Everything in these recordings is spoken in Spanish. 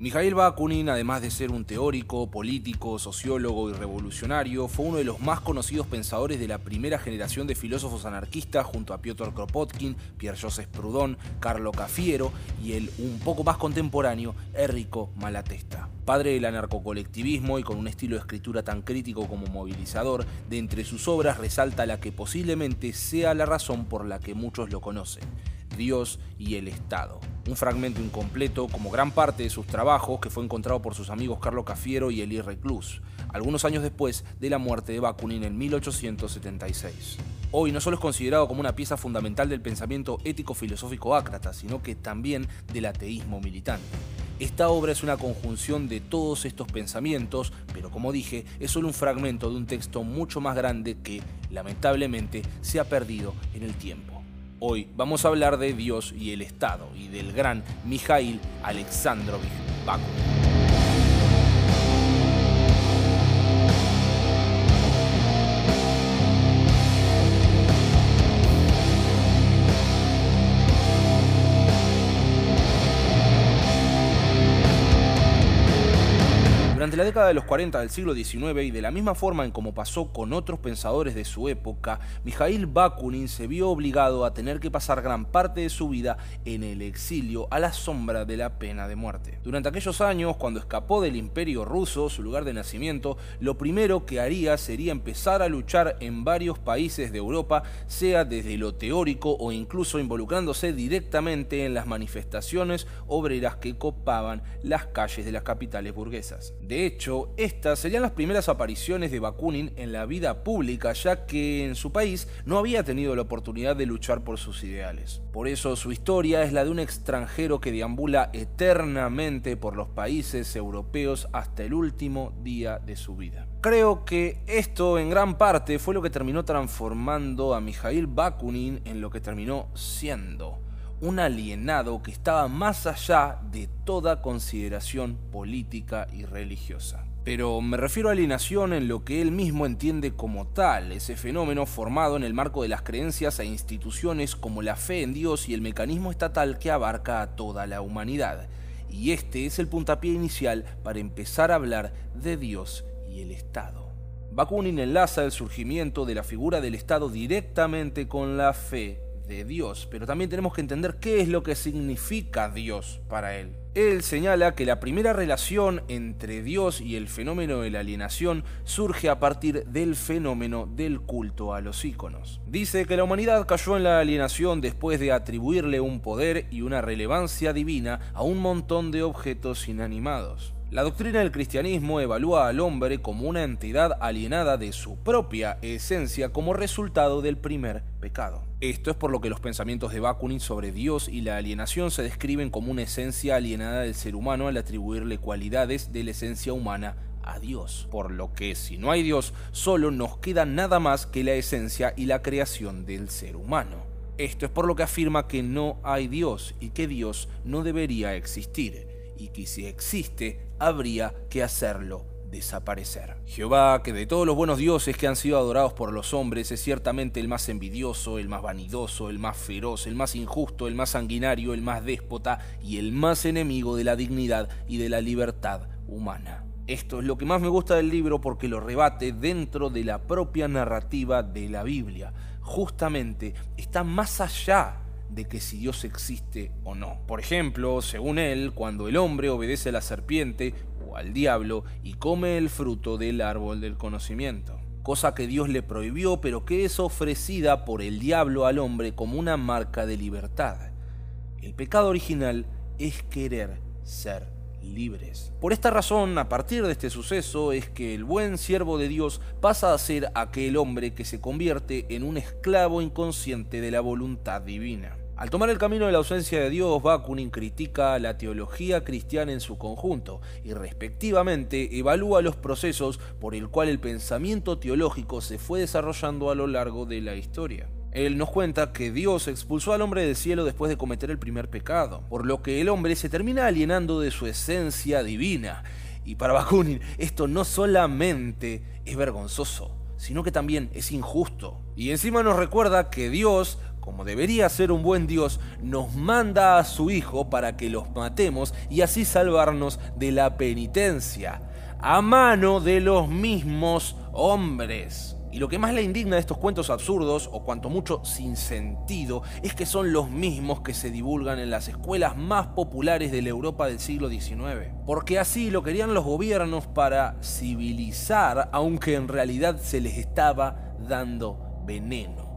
Mikhail Bakunin, además de ser un teórico, político, sociólogo y revolucionario, fue uno de los más conocidos pensadores de la primera generación de filósofos anarquistas junto a Piotr Kropotkin, Pierre-Joseph Proudhon, Carlo Cafiero y el un poco más contemporáneo Enrico Malatesta. Padre del anarcocolectivismo y con un estilo de escritura tan crítico como movilizador, de entre sus obras resalta la que posiblemente sea la razón por la que muchos lo conocen, Dios y el Estado un fragmento incompleto, como gran parte de sus trabajos, que fue encontrado por sus amigos Carlo Cafiero y Elie Reclus, algunos años después de la muerte de Bakunin en 1876. Hoy no solo es considerado como una pieza fundamental del pensamiento ético-filosófico ácrata, sino que también del ateísmo militante. Esta obra es una conjunción de todos estos pensamientos, pero como dije, es solo un fragmento de un texto mucho más grande que, lamentablemente, se ha perdido en el tiempo. Hoy vamos a hablar de Dios y el Estado y del gran Mijail Alexandrovich Bakunin. Década de los 40 del siglo XIX y de la misma forma en como pasó con otros pensadores de su época, Mikhail Bakunin se vio obligado a tener que pasar gran parte de su vida en el exilio a la sombra de la pena de muerte. Durante aquellos años, cuando escapó del imperio ruso, su lugar de nacimiento, lo primero que haría sería empezar a luchar en varios países de Europa, sea desde lo teórico o incluso involucrándose directamente en las manifestaciones obreras que copaban las calles de las capitales burguesas. De hecho, estas serían las primeras apariciones de Bakunin en la vida pública, ya que en su país no había tenido la oportunidad de luchar por sus ideales. Por eso su historia es la de un extranjero que deambula eternamente por los países europeos hasta el último día de su vida. Creo que esto en gran parte fue lo que terminó transformando a Mikhail Bakunin en lo que terminó siendo un alienado que estaba más allá de toda consideración política y religiosa. Pero me refiero a alienación en lo que él mismo entiende como tal, ese fenómeno formado en el marco de las creencias e instituciones como la fe en Dios y el mecanismo estatal que abarca a toda la humanidad. Y este es el puntapié inicial para empezar a hablar de Dios y el Estado. Bakunin enlaza el surgimiento de la figura del Estado directamente con la fe de Dios, pero también tenemos que entender qué es lo que significa Dios para él. Él señala que la primera relación entre Dios y el fenómeno de la alienación surge a partir del fenómeno del culto a los íconos. Dice que la humanidad cayó en la alienación después de atribuirle un poder y una relevancia divina a un montón de objetos inanimados. La doctrina del cristianismo evalúa al hombre como una entidad alienada de su propia esencia como resultado del primer pecado. Esto es por lo que los pensamientos de Bakunin sobre Dios y la alienación se describen como una esencia alienada del ser humano al atribuirle cualidades de la esencia humana a Dios. Por lo que si no hay Dios, solo nos queda nada más que la esencia y la creación del ser humano. Esto es por lo que afirma que no hay Dios y que Dios no debería existir y que si existe, habría que hacerlo desaparecer. Jehová, que de todos los buenos dioses que han sido adorados por los hombres, es ciertamente el más envidioso, el más vanidoso, el más feroz, el más injusto, el más sanguinario, el más déspota y el más enemigo de la dignidad y de la libertad humana. Esto es lo que más me gusta del libro porque lo rebate dentro de la propia narrativa de la Biblia. Justamente está más allá de que si Dios existe o no. Por ejemplo, según él, cuando el hombre obedece a la serpiente o al diablo y come el fruto del árbol del conocimiento, cosa que Dios le prohibió pero que es ofrecida por el diablo al hombre como una marca de libertad. El pecado original es querer ser libres. Por esta razón, a partir de este suceso, es que el buen siervo de Dios pasa a ser aquel hombre que se convierte en un esclavo inconsciente de la voluntad divina. Al tomar el camino de la ausencia de Dios, Bakunin critica la teología cristiana en su conjunto y respectivamente evalúa los procesos por el cual el pensamiento teológico se fue desarrollando a lo largo de la historia. Él nos cuenta que Dios expulsó al hombre del cielo después de cometer el primer pecado, por lo que el hombre se termina alienando de su esencia divina. Y para Bakunin esto no solamente es vergonzoso, sino que también es injusto. Y encima nos recuerda que Dios como debería ser un buen Dios, nos manda a su Hijo para que los matemos y así salvarnos de la penitencia, a mano de los mismos hombres. Y lo que más le indigna de estos cuentos absurdos, o cuanto mucho sin sentido, es que son los mismos que se divulgan en las escuelas más populares de la Europa del siglo XIX. Porque así lo querían los gobiernos para civilizar, aunque en realidad se les estaba dando veneno.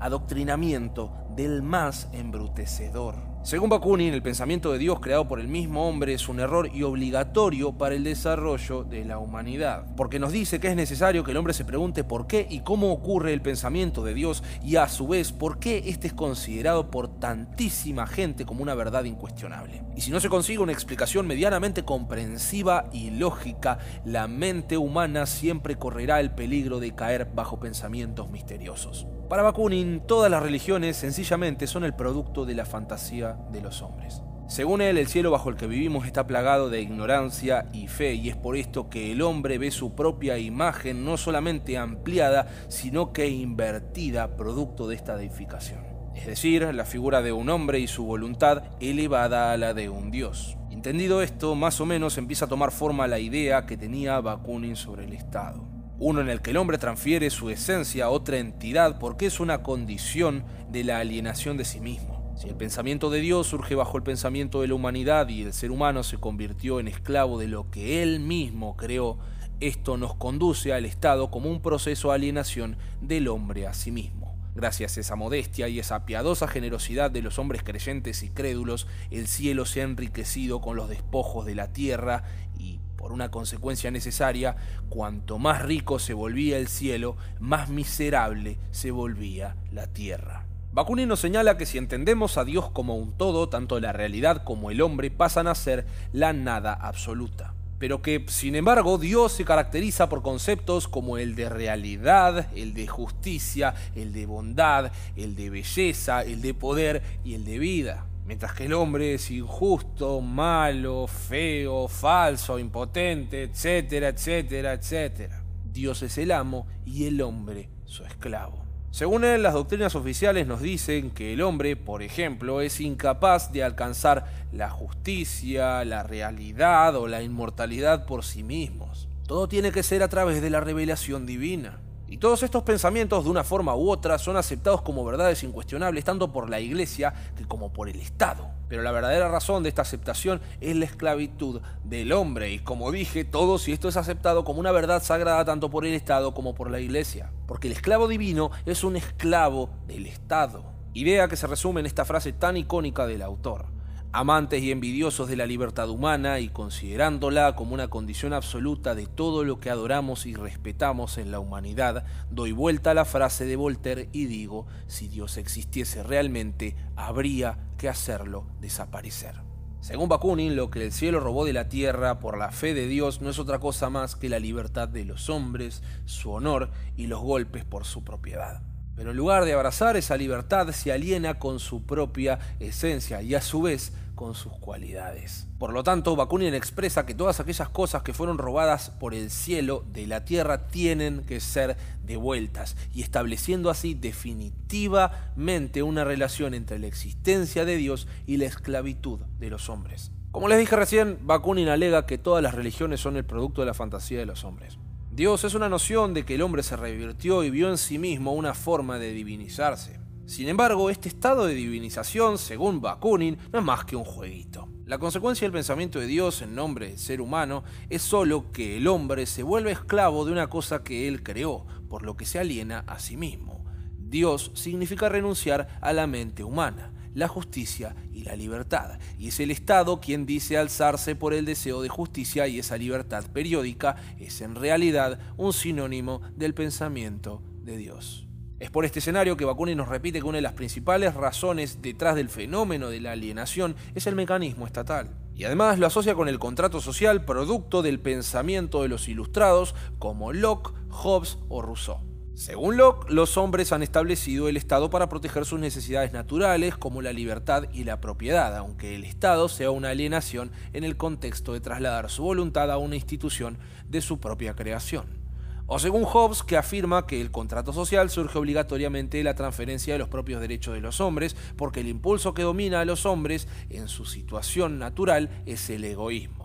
Adoctrinamiento del más embrutecedor. Según Bakunin, el pensamiento de Dios creado por el mismo hombre es un error y obligatorio para el desarrollo de la humanidad, porque nos dice que es necesario que el hombre se pregunte por qué y cómo ocurre el pensamiento de Dios y a su vez por qué este es considerado por tantísima gente como una verdad incuestionable. Y si no se consigue una explicación medianamente comprensiva y lógica, la mente humana siempre correrá el peligro de caer bajo pensamientos misteriosos. Para Bakunin, todas las religiones sencillamente son el producto de la fantasía de los hombres. Según él, el cielo bajo el que vivimos está plagado de ignorancia y fe, y es por esto que el hombre ve su propia imagen no solamente ampliada, sino que invertida producto de esta deificación. Es decir, la figura de un hombre y su voluntad elevada a la de un dios. Entendido esto, más o menos empieza a tomar forma la idea que tenía Bakunin sobre el Estado uno en el que el hombre transfiere su esencia a otra entidad porque es una condición de la alienación de sí mismo. Si el pensamiento de Dios surge bajo el pensamiento de la humanidad y el ser humano se convirtió en esclavo de lo que él mismo creó, esto nos conduce al Estado como un proceso de alienación del hombre a sí mismo. Gracias a esa modestia y esa piadosa generosidad de los hombres creyentes y crédulos, el cielo se ha enriquecido con los despojos de la tierra y por una consecuencia necesaria, cuanto más rico se volvía el cielo, más miserable se volvía la tierra. Bakunin nos señala que si entendemos a Dios como un todo, tanto la realidad como el hombre pasan a ser la nada absoluta. Pero que, sin embargo, Dios se caracteriza por conceptos como el de realidad, el de justicia, el de bondad, el de belleza, el de poder y el de vida mientras que el hombre es injusto, malo, feo, falso, impotente, etcétera, etcétera, etcétera. Dios es el amo y el hombre su esclavo. Según él, las doctrinas oficiales nos dicen que el hombre, por ejemplo, es incapaz de alcanzar la justicia, la realidad o la inmortalidad por sí mismos. Todo tiene que ser a través de la revelación divina. Y todos estos pensamientos, de una forma u otra, son aceptados como verdades incuestionables tanto por la Iglesia que como por el Estado. Pero la verdadera razón de esta aceptación es la esclavitud del hombre. Y como dije, todo si esto es aceptado como una verdad sagrada tanto por el Estado como por la Iglesia. Porque el esclavo divino es un esclavo del Estado. Idea que se resume en esta frase tan icónica del autor amantes y envidiosos de la libertad humana y considerándola como una condición absoluta de todo lo que adoramos y respetamos en la humanidad, doy vuelta a la frase de Voltaire y digo, si Dios existiese realmente, habría que hacerlo desaparecer. Según Bakunin, lo que el cielo robó de la tierra por la fe de Dios no es otra cosa más que la libertad de los hombres, su honor y los golpes por su propiedad. Pero en lugar de abrazar esa libertad, se aliena con su propia esencia y a su vez con sus cualidades. Por lo tanto, Bakunin expresa que todas aquellas cosas que fueron robadas por el cielo de la tierra tienen que ser devueltas y estableciendo así definitivamente una relación entre la existencia de Dios y la esclavitud de los hombres. Como les dije recién, Bakunin alega que todas las religiones son el producto de la fantasía de los hombres. Dios es una noción de que el hombre se revirtió y vio en sí mismo una forma de divinizarse. Sin embargo, este estado de divinización, según Bakunin, no es más que un jueguito. La consecuencia del pensamiento de Dios en nombre ser humano es solo que el hombre se vuelve esclavo de una cosa que él creó, por lo que se aliena a sí mismo. Dios significa renunciar a la mente humana, la justicia y la libertad, y es el Estado quien dice alzarse por el deseo de justicia y esa libertad periódica es en realidad un sinónimo del pensamiento de Dios. Es por este escenario que Bakunin nos repite que una de las principales razones detrás del fenómeno de la alienación es el mecanismo estatal. Y además lo asocia con el contrato social producto del pensamiento de los ilustrados como Locke, Hobbes o Rousseau. Según Locke, los hombres han establecido el Estado para proteger sus necesidades naturales como la libertad y la propiedad, aunque el Estado sea una alienación en el contexto de trasladar su voluntad a una institución de su propia creación. O según Hobbes, que afirma que el contrato social surge obligatoriamente de la transferencia de los propios derechos de los hombres, porque el impulso que domina a los hombres en su situación natural es el egoísmo.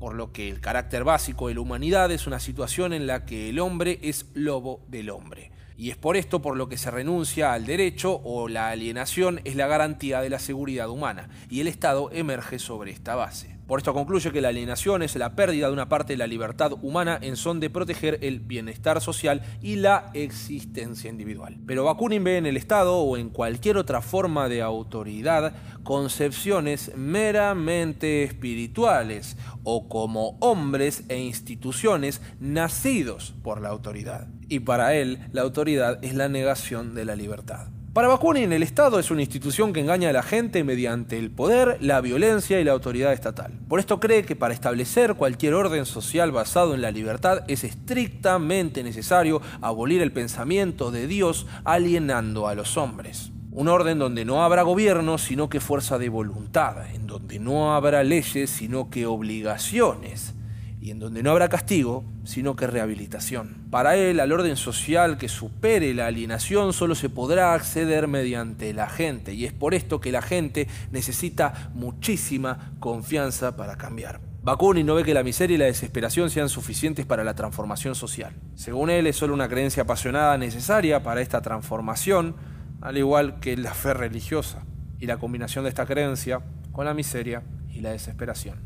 Por lo que el carácter básico de la humanidad es una situación en la que el hombre es lobo del hombre. Y es por esto por lo que se renuncia al derecho o la alienación es la garantía de la seguridad humana, y el Estado emerge sobre esta base. Por esto concluye que la alienación es la pérdida de una parte de la libertad humana en son de proteger el bienestar social y la existencia individual. Pero Bakunin ve en el Estado o en cualquier otra forma de autoridad concepciones meramente espirituales o como hombres e instituciones nacidos por la autoridad y para él la autoridad es la negación de la libertad. Para Bakunin, el Estado es una institución que engaña a la gente mediante el poder, la violencia y la autoridad estatal. Por esto cree que para establecer cualquier orden social basado en la libertad es estrictamente necesario abolir el pensamiento de Dios alienando a los hombres. Un orden donde no habrá gobierno sino que fuerza de voluntad, en donde no habrá leyes sino que obligaciones, y en donde no habrá castigo, sino que rehabilitación. Para él, al orden social que supere la alienación solo se podrá acceder mediante la gente, y es por esto que la gente necesita muchísima confianza para cambiar. Bakunin no ve que la miseria y la desesperación sean suficientes para la transformación social. Según él, es solo una creencia apasionada necesaria para esta transformación, al igual que la fe religiosa y la combinación de esta creencia con la miseria y la desesperación.